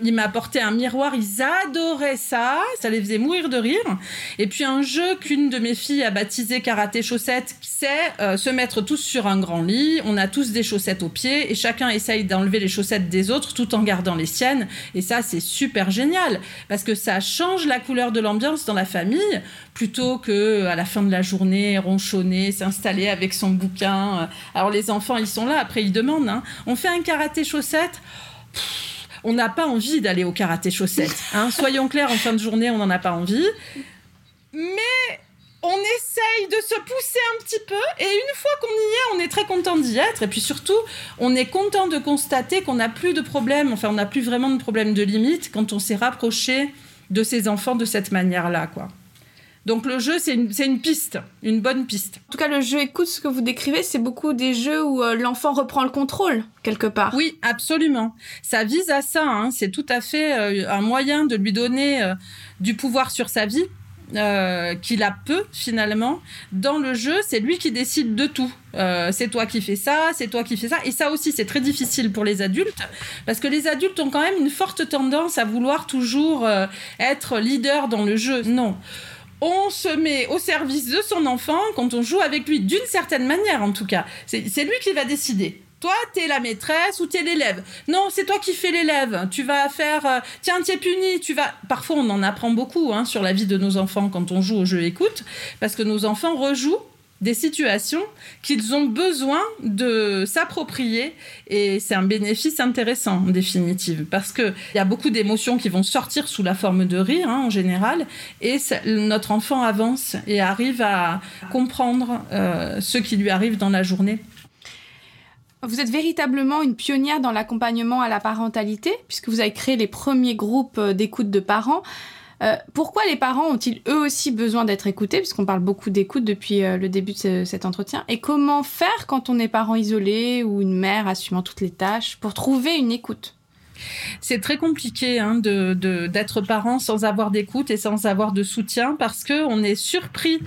Ils m'apportaient un miroir, ils adoraient ça, ça les faisait mourir de rire. Et puis un jeu qu'une de mes filles a baptisé karaté chaussettes, c'est euh, se mettre tous sur un grand lit. On a tous des chaussettes aux pieds et chacun essaye d'enlever les chaussettes des autres tout en gardant les siennes. Et ça c'est super génial parce que ça change la couleur de l'ambiance dans la famille plutôt que à la fin de la journée ronchonner, s'installer avec son bouquin. Alors les enfants, ils sont là, après ils demandent. Hein. On fait un karaté chaussette? on n'a pas envie d'aller au karaté chaussette. Hein. <laughs> Soyons clairs, en fin de journée, on n'en a pas envie. Mais on essaye de se pousser un petit peu et une fois qu'on y est, on est très content d'y être et puis surtout, on est content de constater qu'on n'a plus de problème, enfin on n'a plus vraiment de problème de limite quand on s'est rapproché de ses enfants de cette manière-là, quoi. Donc le jeu, c'est une, piste, une bonne piste. En tout cas, le jeu écoute ce que vous décrivez, c'est beaucoup des jeux où euh, l'enfant reprend le contrôle, quelque part. Oui, absolument. Ça vise à ça. Hein. C'est tout à fait euh, un moyen de lui donner euh, du pouvoir sur sa vie. qu'il a peu finalement dans le jeu c'est lui qui décide de tout c'est toi qui fais ça c'est toi qui fais ça et ça aussi c'est très difficile pour les adultes parce que les adultes ont quand même une forte tendance à vouloir toujours être leader dans le jeu non on se met au service de son enfant quand on joue avec lui, d'une certaine manière en tout cas. C'est lui qui va décider. Toi, t'es la maîtresse ou t'es l'élève. Non, c'est toi qui fais l'élève. Tu vas faire, euh, tiens, t'es puni. Tu vas. Parfois, on en apprend beaucoup hein, sur la vie de nos enfants quand on joue au jeu écoute, parce que nos enfants rejouent des situations qu'ils ont besoin de s'approprier et c'est un bénéfice intéressant en définitive parce qu'il y a beaucoup d'émotions qui vont sortir sous la forme de rire hein, en général et notre enfant avance et arrive à comprendre euh, ce qui lui arrive dans la journée. Vous êtes véritablement une pionnière dans l'accompagnement à la parentalité puisque vous avez créé les premiers groupes d'écoute de parents. Euh, pourquoi les parents ont-ils eux aussi besoin d'être écoutés, puisqu'on parle beaucoup d'écoute depuis euh, le début de cet entretien, et comment faire quand on est parent isolé ou une mère assumant toutes les tâches pour trouver une écoute? C'est très compliqué hein, d'être parent sans avoir d'écoute et sans avoir de soutien parce que on est surpris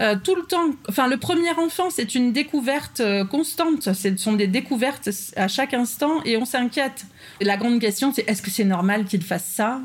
euh, tout le temps. Enfin, le premier enfant, c'est une découverte constante. Ce sont des découvertes à chaque instant et on s'inquiète. La grande question, c'est est-ce que c'est normal qu'il fasse ça?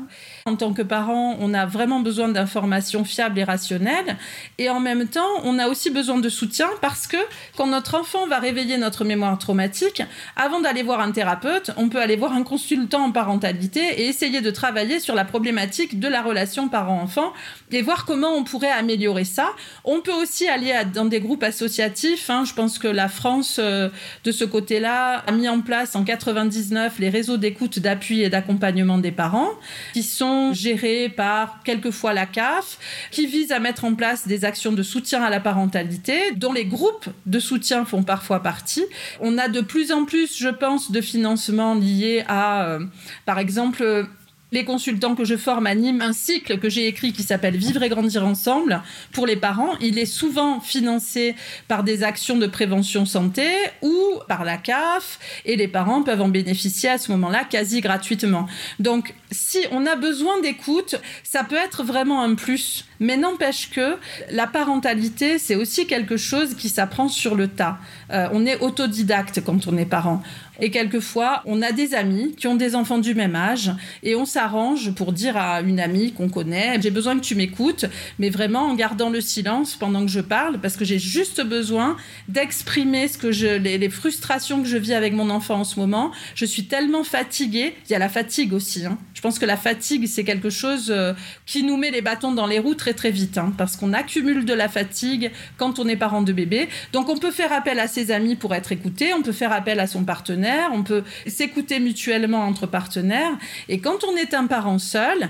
En tant que parent, on a vraiment besoin d'informations fiables et rationnelles. Et en même temps, on a aussi besoin de soutien parce que quand notre enfant va réveiller notre mémoire traumatique, avant d'aller voir un thérapeute, on peut aller voir un consultant en parentalité et essayer de travailler sur la problématique de la relation parent-enfant et voir comment on pourrait améliorer ça. On peut aussi aller dans des groupes associatifs. Hein. Je pense que la France, euh, de ce côté-là, a mis en place en 99 les réseaux d'écoute, d'appui et d'accompagnement des parents, qui sont gérés par quelquefois la CAF, qui visent à mettre en place des actions de soutien à la parentalité, dont les groupes de soutien font parfois partie. On a de plus en plus, je pense, de financement liés à, euh, par exemple, les consultants que je forme animent un cycle que j'ai écrit qui s'appelle Vivre et grandir ensemble pour les parents. Il est souvent financé par des actions de prévention santé ou par la CAF et les parents peuvent en bénéficier à ce moment-là quasi gratuitement. Donc si on a besoin d'écoute, ça peut être vraiment un plus. Mais n'empêche que la parentalité, c'est aussi quelque chose qui s'apprend sur le tas. Euh, on est autodidacte quand on est parent. Et quelquefois, on a des amis qui ont des enfants du même âge et on s'arrange pour dire à une amie qu'on connaît, j'ai besoin que tu m'écoutes, mais vraiment en gardant le silence pendant que je parle, parce que j'ai juste besoin d'exprimer les, frustrations que je vis avec mon enfant en ce moment. Je suis tellement fatiguée. Il y a la fatigue aussi. Hein. Je pense que la fatigue, c'est quelque chose euh, qui nous met les bâtons dans les roues très très vite, hein, parce qu'on accumule de la fatigue quand on est parent de bébé. Donc on peut faire appel à ses amis pour être écouté, on peut faire appel à son partenaire, on peut s'écouter mutuellement entre partenaires. Et quand on est un parent seul,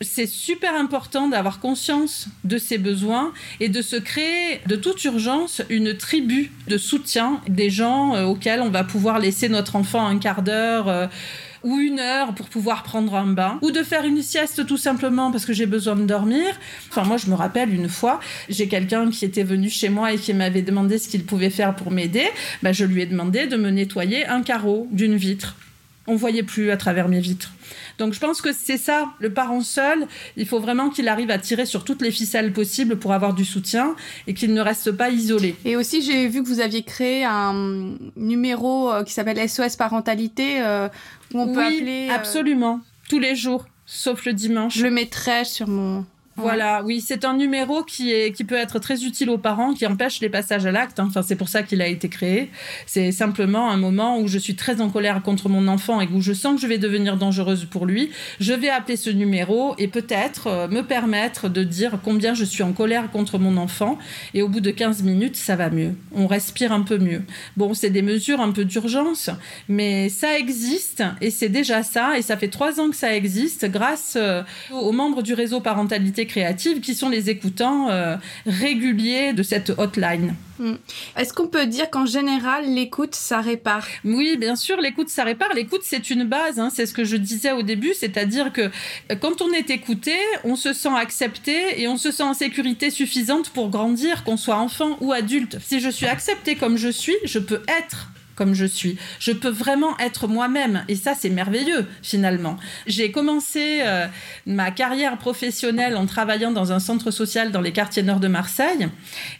c'est super important d'avoir conscience de ses besoins et de se créer de toute urgence une tribu de soutien des gens euh, auxquels on va pouvoir laisser notre enfant un quart d'heure. Ou une heure pour pouvoir prendre un bain, ou de faire une sieste tout simplement parce que j'ai besoin de dormir. Enfin, moi, je me rappelle une fois, j'ai quelqu'un qui était venu chez moi et qui m'avait demandé ce qu'il pouvait faire pour m'aider. Ben, je lui ai demandé de me nettoyer un carreau d'une vitre. On voyait plus à travers mes vitres. Donc je pense que c'est ça, le parent seul, il faut vraiment qu'il arrive à tirer sur toutes les ficelles possibles pour avoir du soutien et qu'il ne reste pas isolé. Et aussi, j'ai vu que vous aviez créé un numéro euh, qui s'appelle SOS Parentalité euh, où on peut appeler. Euh, absolument, tous les jours, sauf le dimanche. Je le mettrai sur mon voilà, oui, c'est un numéro qui, est, qui peut être très utile aux parents, qui empêche les passages à l'acte. Hein. Enfin, c'est pour ça qu'il a été créé. C'est simplement un moment où je suis très en colère contre mon enfant et où je sens que je vais devenir dangereuse pour lui. Je vais appeler ce numéro et peut-être euh, me permettre de dire combien je suis en colère contre mon enfant. Et au bout de 15 minutes, ça va mieux. On respire un peu mieux. Bon, c'est des mesures un peu d'urgence, mais ça existe et c'est déjà ça. Et ça fait trois ans que ça existe grâce euh, aux membres du réseau parentalité créatives qui sont les écoutants euh, réguliers de cette hotline. Hmm. Est-ce qu'on peut dire qu'en général, l'écoute, ça répare? Oui, bien sûr, l'écoute, ça répare. L'écoute, c'est une base, hein. c'est ce que je disais au début, c'est-à-dire que euh, quand on est écouté, on se sent accepté et on se sent en sécurité suffisante pour grandir, qu'on soit enfant ou adulte. Si je suis accepté comme je suis, je peux être comme je suis. Je peux vraiment être moi-même et ça c'est merveilleux finalement. J'ai commencé euh, ma carrière professionnelle en travaillant dans un centre social dans les quartiers nord de Marseille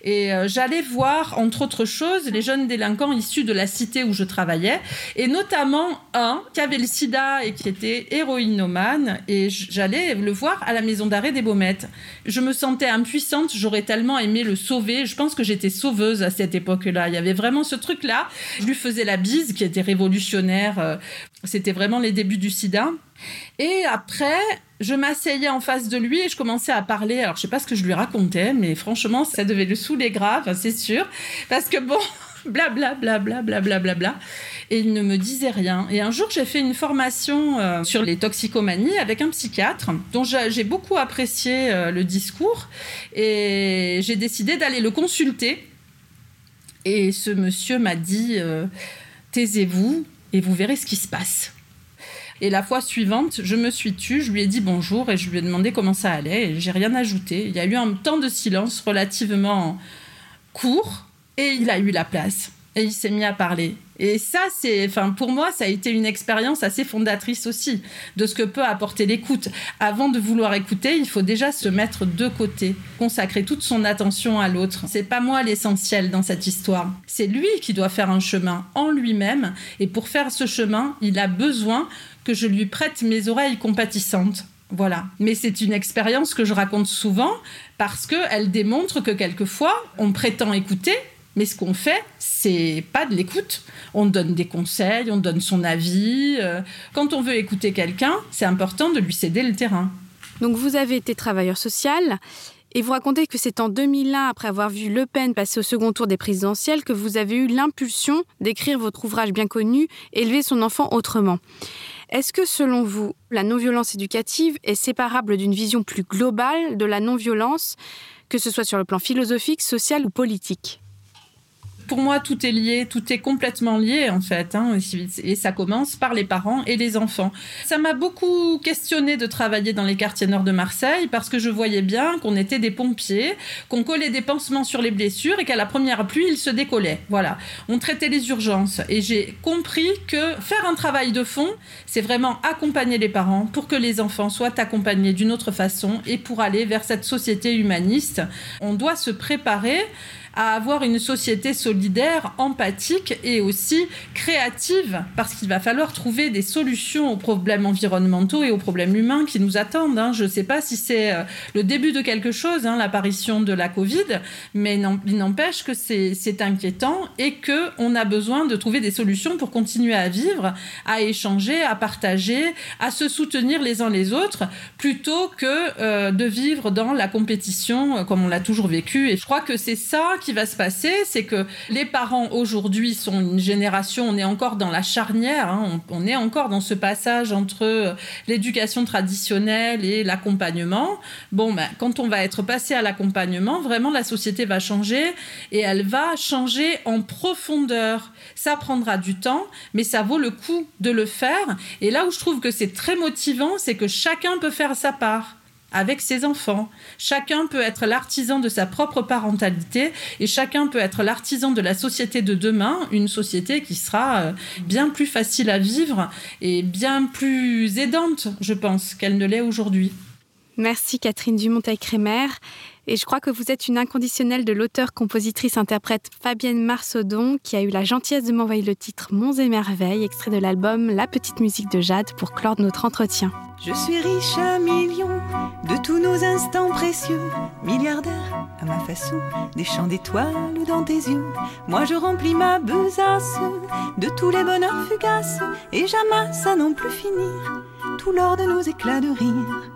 et euh, j'allais voir entre autres choses les jeunes délinquants issus de la cité où je travaillais et notamment un qui avait le sida et qui était héroïnomane et j'allais le voir à la maison d'arrêt des Baumettes. Je me sentais impuissante, j'aurais tellement aimé le sauver. Je pense que j'étais sauveuse à cette époque-là. Il y avait vraiment ce truc-là. Je lui faisait la bise, qui était révolutionnaire. Euh, c'était vraiment les débuts du sida. Et après, je m'asseyais en face de lui et je commençais à parler. Alors, je sais pas ce que je lui racontais, mais franchement, ça devait le saouler grave, c'est sûr. Parce que bon, <laughs> blablabla, blablabla, bla, bla, Et il ne me disait rien. Et un jour, j'ai fait une formation euh, sur les toxicomanies avec un psychiatre dont j'ai beaucoup apprécié euh, le discours. Et j'ai décidé d'aller le consulter et ce monsieur m'a dit euh, Taisez-vous et vous verrez ce qui se passe. Et la fois suivante, je me suis tue, je lui ai dit bonjour et je lui ai demandé comment ça allait et j'ai rien ajouté. Il y a eu un temps de silence relativement court et il a eu la place et il s'est mis à parler. Et ça, c'est, enfin, pour moi, ça a été une expérience assez fondatrice aussi de ce que peut apporter l'écoute. Avant de vouloir écouter, il faut déjà se mettre de côté, consacrer toute son attention à l'autre. C'est pas moi l'essentiel dans cette histoire. C'est lui qui doit faire un chemin en lui-même. Et pour faire ce chemin, il a besoin que je lui prête mes oreilles compatissantes. Voilà. Mais c'est une expérience que je raconte souvent parce qu'elle démontre que quelquefois, on prétend écouter, Mais ce qu'on fait, c'est pas de l'écoute. On donne des conseils, on donne son avis. Euh, quand on veut écouter quelqu'un, c'est important de lui céder le terrain. Donc vous avez été travailleur social et vous racontez que c'est en 2001, après avoir vu Le Pen passer au second tour des présidentielles, que vous avez eu l'impulsion d'écrire votre ouvrage bien connu, Élever son enfant autrement. Est-ce que selon vous, la non-violence éducative est séparable d'une vision plus globale de la non-violence, que ce soit sur le plan philosophique, social ou politique? Pour moi, tout est lié, tout est complètement lié en fait. Hein, et ça commence par les parents et les enfants. Ça m'a beaucoup questionné de travailler dans les quartiers nord de Marseille parce que je voyais bien qu'on était des pompiers, qu'on collait des pansements sur les blessures et qu'à la première pluie, ils se décollaient. Voilà. On traitait les urgences. Et j'ai compris que faire un travail de fond, c'est vraiment accompagner les parents pour que les enfants soient accompagnés d'une autre façon et pour aller vers cette société humaniste. On doit se préparer à avoir une société solidaire, empathique et aussi créative, parce qu'il va falloir trouver des solutions aux problèmes environnementaux et aux problèmes humains qui nous attendent. Hein. Je ne sais pas si c'est euh, le début de quelque chose, hein, l'apparition de la Covid, mais il n'empêche que c'est inquiétant et qu'on a besoin de trouver des solutions pour continuer à vivre, à échanger, à partager, à se soutenir les uns les autres, plutôt que euh, de vivre dans la compétition euh, comme on l'a toujours vécu. Et je crois que c'est ça qui va se passer, c'est que les parents aujourd'hui sont une génération, on est encore dans la charnière, hein, on, est encore dans ce passage entre euh, l'éducation traditionnelle et l'accompagnement. Bon, ben, quand on va être passé à l'accompagnement, vraiment la société va changer et elle va changer en profondeur. Ça prendra du temps, mais ça vaut le coup de le faire. Et là où je trouve que c'est très motivant, c'est que chacun peut faire sa part avec ses enfants. Chacun peut être l'artisan de sa propre parentalité et chacun peut être l'artisan de la société de demain, une société qui sera euh, bien plus facile à vivre et bien plus aidante, je pense, qu'elle ne l'est aujourd'hui. Merci Catherine Dumonteil-Crémer. Et je crois que vous êtes une inconditionnelle de l'auteur-compositrice-interprète Fabienne Marsaudon, qui a eu la gentillesse de m'envoyer le titre Monts et Merveilles, extrait de l'album La petite musique de Jade, pour clore notre entretien. Je suis riche à millions de tous nos instants précieux, milliardaire à ma façon, des champs d'étoiles dans tes yeux. Moi je remplis ma besace de tous les bonheurs fugaces, et j'amasse à n'en plus finir tout l'or de nos éclats de rire.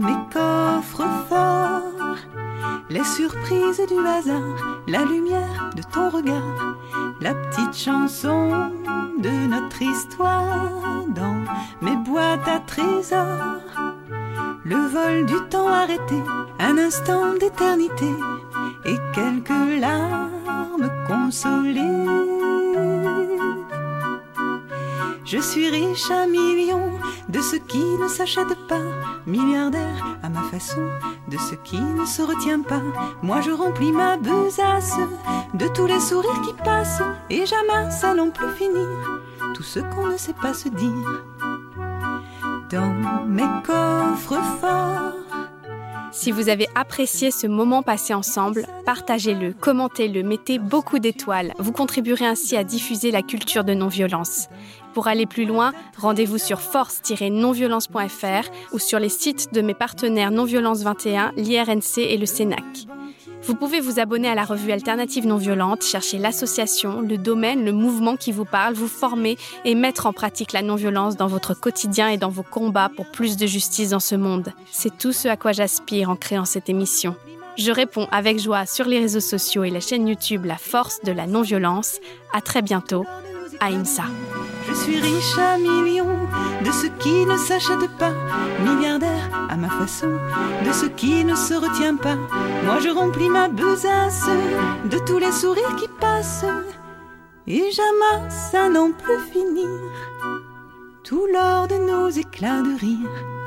Mes coffres forts, les surprises du hasard, la lumière de ton regard, la petite chanson de notre histoire dans mes boîtes à trésors. Le vol du temps arrêté, un instant d'éternité et quelques larmes consolées. Je suis riche à millions de ce qui ne s'achète pas, milliardaire à ma façon de ce qui ne se retient pas. Moi je remplis ma besace de tous les sourires qui passent et j'amasse à non plus finir tout ce qu'on ne sait pas se dire. Dans mes coffres forts. Si vous avez apprécié ce moment passé ensemble, partagez-le, commentez-le, mettez beaucoup d'étoiles. Vous contribuerez ainsi à diffuser la culture de non-violence. Pour aller plus loin, rendez-vous sur force-nonviolence.fr ou sur les sites de mes partenaires Non-Violence 21, l'IRNC et le CENAC. Vous pouvez vous abonner à la revue Alternative Non Violente, chercher l'association, le domaine, le mouvement qui vous parle, vous former et mettre en pratique la non-violence dans votre quotidien et dans vos combats pour plus de justice dans ce monde. C'est tout ce à quoi j'aspire en créant cette émission. Je réponds avec joie sur les réseaux sociaux et la chaîne YouTube La Force de la Non-Violence. À très bientôt. Aïmsa. Je suis riche à millions de ce qui ne s'achète pas, milliardaire à ma façon de ce qui ne se retient pas. Moi je remplis ma besace de tous les sourires qui passent et j'amasse à n'en plus finir tout l'or de nos éclats de rire.